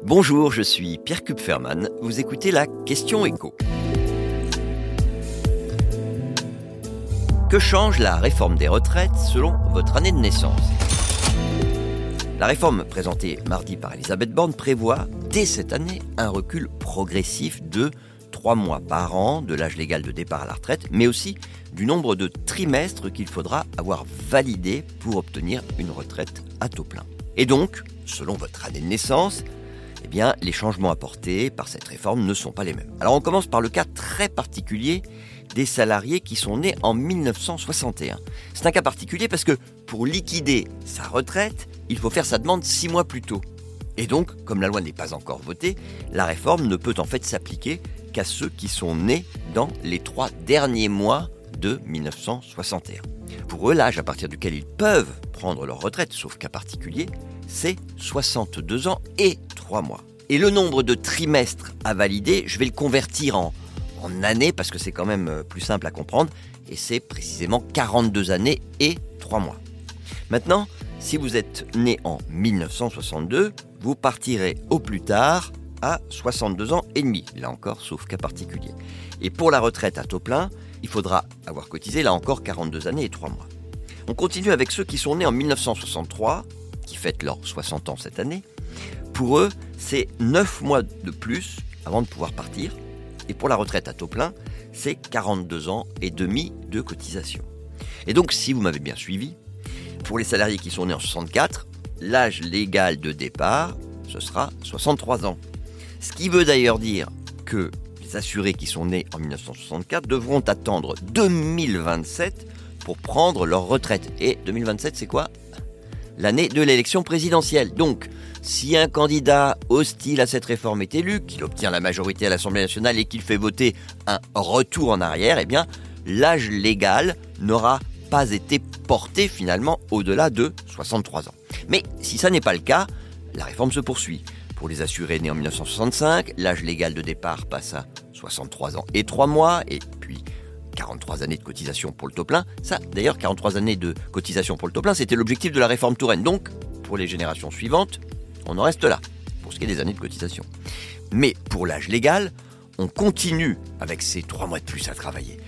Bonjour, je suis Pierre Kupferman. Vous écoutez la Question Écho. Que change la réforme des retraites selon votre année de naissance? La réforme présentée mardi par Elisabeth Borne prévoit dès cette année un recul progressif de 3 mois par an de l'âge légal de départ à la retraite, mais aussi du nombre de trimestres qu'il faudra avoir validé pour obtenir une retraite à taux plein. Et donc, selon votre année de naissance, eh bien, les changements apportés par cette réforme ne sont pas les mêmes. Alors on commence par le cas très particulier des salariés qui sont nés en 1961. C'est un cas particulier parce que pour liquider sa retraite, il faut faire sa demande six mois plus tôt. Et donc, comme la loi n'est pas encore votée, la réforme ne peut en fait s'appliquer qu'à ceux qui sont nés dans les trois derniers mois de 1961. Pour eux, l'âge à partir duquel ils peuvent prendre leur retraite, sauf cas particulier, c'est 62 ans et 3 mois. Et le nombre de trimestres à valider, je vais le convertir en, en années parce que c'est quand même euh, plus simple à comprendre. Et c'est précisément 42 années et 3 mois. Maintenant, si vous êtes né en 1962, vous partirez au plus tard à 62 ans et demi, là encore, sauf cas particulier. Et pour la retraite à taux plein, il faudra avoir cotisé là encore 42 années et 3 mois. On continue avec ceux qui sont nés en 1963, qui fêtent leurs 60 ans cette année. Pour eux, c'est 9 mois de plus avant de pouvoir partir. Et pour la retraite à taux plein, c'est 42 ans et demi de cotisation. Et donc, si vous m'avez bien suivi, pour les salariés qui sont nés en 64, l'âge légal de départ, ce sera 63 ans. Ce qui veut d'ailleurs dire que les assurés qui sont nés en 1964 devront attendre 2027 pour prendre leur retraite. Et 2027, c'est quoi? L'année de l'élection présidentielle. Donc, si un candidat hostile à cette réforme est élu, qu'il obtient la majorité à l'Assemblée nationale et qu'il fait voter un retour en arrière, eh bien, l'âge légal n'aura pas été porté finalement au-delà de 63 ans. Mais si ça n'est pas le cas, la réforme se poursuit. Pour les assurés nés en 1965, l'âge légal de départ passe à 63 ans et 3 mois, et puis 43 années de cotisation pour le taux plein. Ça, d'ailleurs, 43 années de cotisation pour le taux plein, c'était l'objectif de la réforme Touraine. Donc, pour les générations suivantes, on en reste là, pour ce qui est des années de cotisation. Mais pour l'âge légal, on continue avec ces 3 mois de plus à travailler.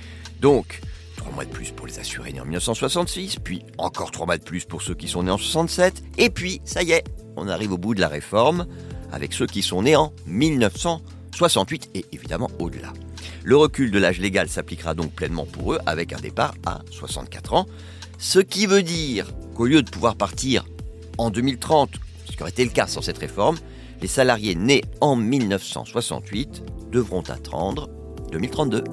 Donc, 3 mois de plus pour les assurés nés en 1966, puis encore 3 mois de plus pour ceux qui sont nés en 67, et puis, ça y est, on arrive au bout de la réforme avec ceux qui sont nés en 1968 et évidemment au-delà. Le recul de l'âge légal s'appliquera donc pleinement pour eux avec un départ à 64 ans, ce qui veut dire qu'au lieu de pouvoir partir en 2030, ce qui aurait été le cas sans cette réforme, les salariés nés en 1968 devront attendre 2032.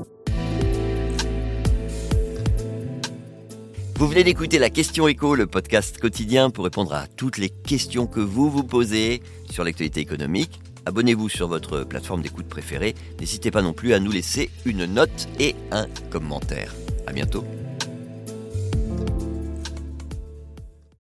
Vous venez d'écouter la Question Écho, le podcast quotidien pour répondre à toutes les questions que vous vous posez sur l'actualité économique. Abonnez-vous sur votre plateforme d'écoute préférée. N'hésitez pas non plus à nous laisser une note et un commentaire. À bientôt.